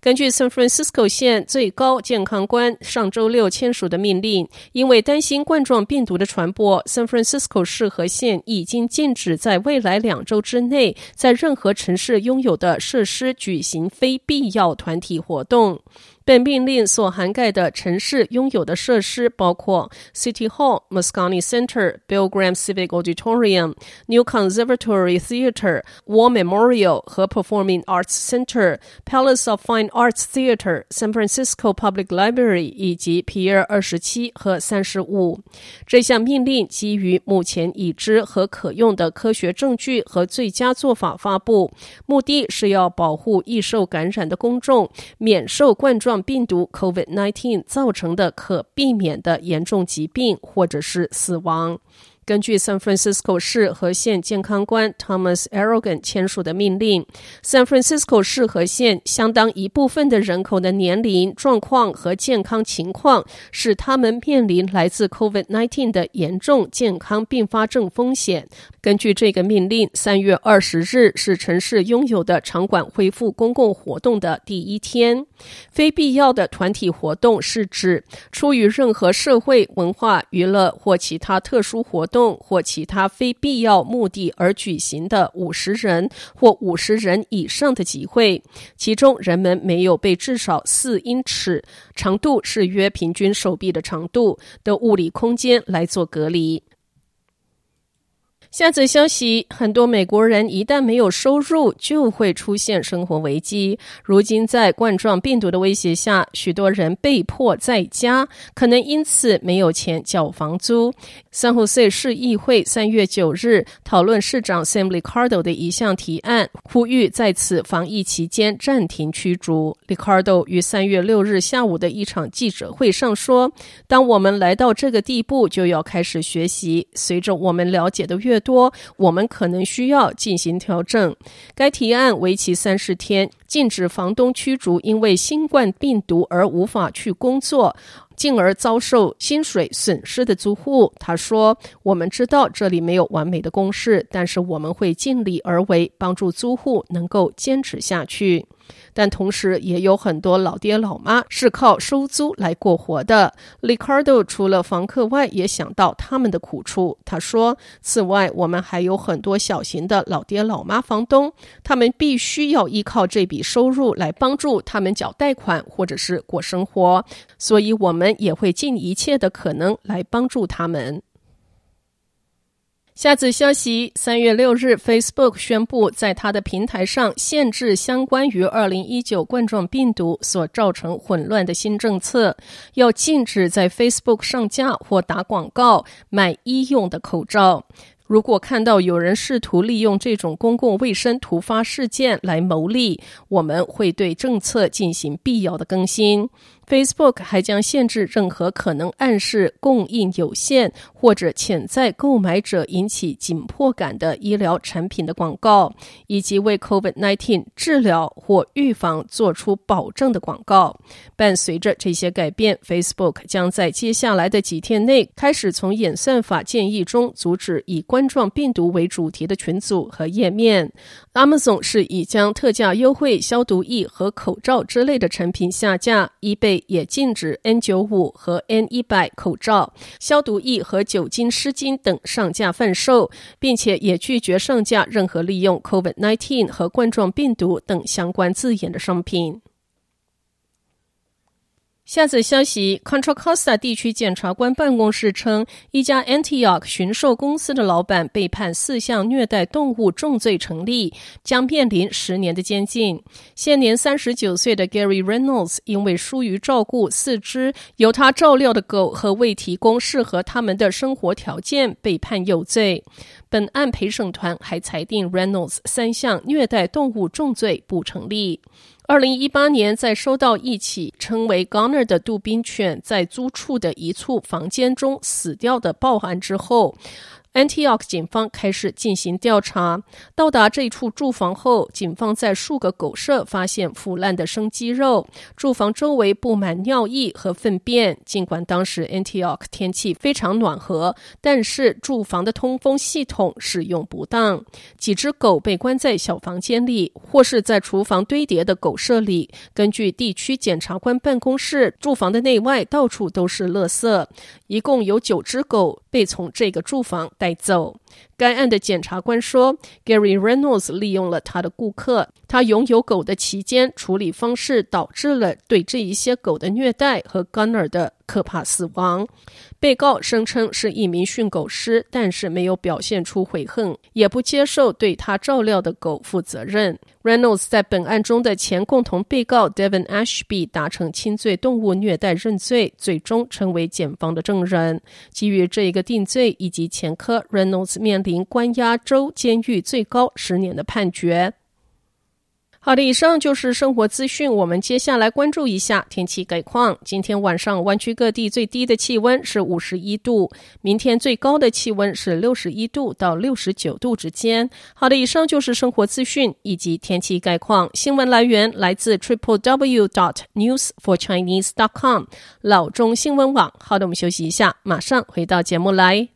根据 San Francisco 县最高健康官上周六签署的命令，因为担心冠状病毒的传播，San Francisco 市和县已经禁止在未来两周之内在任何城市拥有的设施举行非必要团体活动。本命令所涵盖的城市拥有的设施包括 City Hall、Moscone Center、Bill Graham Civic Auditorium、New Conservatory Theater、War Memorial 和 Performing Arts Center、Palace of Fine Arts Theater、San Francisco Public Library 以及皮尔二十七和三十五。这项命令基于目前已知和可用的科学证据和最佳做法发布，目的是要保护易受感染的公众免受冠状病毒 COVID-19 造成的可避免的严重疾病或者是死亡。根据 San Francisco 市和县健康官 Thomas Arrogan 签署的命令，San Francisco 市和县相当一部分的人口的年龄状况和健康情况，使他们面临来自 COVID-19 的严重健康并发症风险。根据这个命令，三月二十日是城市拥有的场馆恢复公共活动的第一天。非必要的团体活动是指出于任何社会、文化、娱乐或其他特殊活动。动或其他非必要目的而举行的五十人或五十人以上的集会，其中人们没有被至少四英尺（长度是约平均手臂的长度）的物理空间来做隔离。下则消息：很多美国人一旦没有收入，就会出现生活危机。如今，在冠状病毒的威胁下，许多人被迫在家，可能因此没有钱缴房租。三湖市市议会三月九日讨论市长 Sam Liccardo 的一项提案，呼吁在此防疫期间暂停驱逐。Liccardo 于三月六日下午的一场记者会上说：“当我们来到这个地步，就要开始学习。随着我们了解的越多，我们可能需要进行调整。该提案为期三十天，禁止房东驱逐因为新冠病毒而无法去工作，进而遭受薪水损失的租户。他说：“我们知道这里没有完美的公式，但是我们会尽力而为，帮助租户能够坚持下去。”但同时也有很多老爹老妈是靠收租来过活的。Liccardo 除了房客外，也想到他们的苦处。他说：“此外，我们还有很多小型的老爹老妈房东，他们必须要依靠这笔收入来帮助他们缴贷款或者是过生活，所以我们也会尽一切的可能来帮助他们。”下则消息：三月六日，Facebook 宣布在它的平台上限制相关于二零一九冠状病毒所造成混乱的新政策，要禁止在 Facebook 上架或打广告卖医用的口罩。如果看到有人试图利用这种公共卫生突发事件来牟利，我们会对政策进行必要的更新。Facebook 还将限制任何可能暗示供应有限或者潜在购买者引起紧迫感的医疗产品的广告，以及为 COVID-19 治疗或预防做出保证的广告。伴随着这些改变，Facebook 将在接下来的几天内开始从演算法建议中阻止以冠状病毒为主题的群组和页面。Amazon 是已将特价优惠消毒液和口罩之类的产品下架也禁止 N95 和 N100 口罩、消毒液和酒精湿巾等上架贩售，并且也拒绝上架任何利用 COVID-19 和冠状病毒等相关字眼的商品。下则消息：Contra Costa 地区检察官办公室称，一家 Antioch 驯兽公司的老板被判四项虐待动物重罪成立，将面临十年的监禁。现年三十九岁的 Gary Reynolds 因为疏于照顾四只由他照料的狗和未提供适合他们的生活条件，被判有罪。本案陪审团还裁定 Reynolds 三项虐待动物重罪不成立。二零一八年，在收到一起称为 Gunner 的杜宾犬在租处的一处房间中死掉的报案之后。Antioch 警方开始进行调查。到达这一处住房后，警方在数个狗舍发现腐烂的生鸡肉。住房周围布满尿液和粪便。尽管当时 Antioch 天气非常暖和，但是住房的通风系统使用不当。几只狗被关在小房间里，或是在厨房堆叠的狗舍里。根据地区检察官办公室，住房的内外到处都是垃圾。一共有九只狗被从这个住房带走。该案的检察官说，Gary Reynolds 利用了他的顾客，他拥有狗的期间处理方式导致了对这一些狗的虐待和 Gunner 的可怕死亡。被告声称是一名训狗师，但是没有表现出悔恨，也不接受对他照料的狗负责任。Reynolds 在本案中的前共同被告 Devin Ashby 达成轻罪动物虐待认罪，最终成为检方的证人。基于这一个定罪以及前科，Reynolds 面临关押州监狱最高十年的判决。好的，以上就是生活资讯。我们接下来关注一下天气概况。今天晚上湾区各地最低的气温是五十一度，明天最高的气温是六十一度到六十九度之间。好的，以上就是生活资讯以及天气概况。新闻来源来自 triple w dot news for chinese dot com 老中新闻网。好的，我们休息一下，马上回到节目来。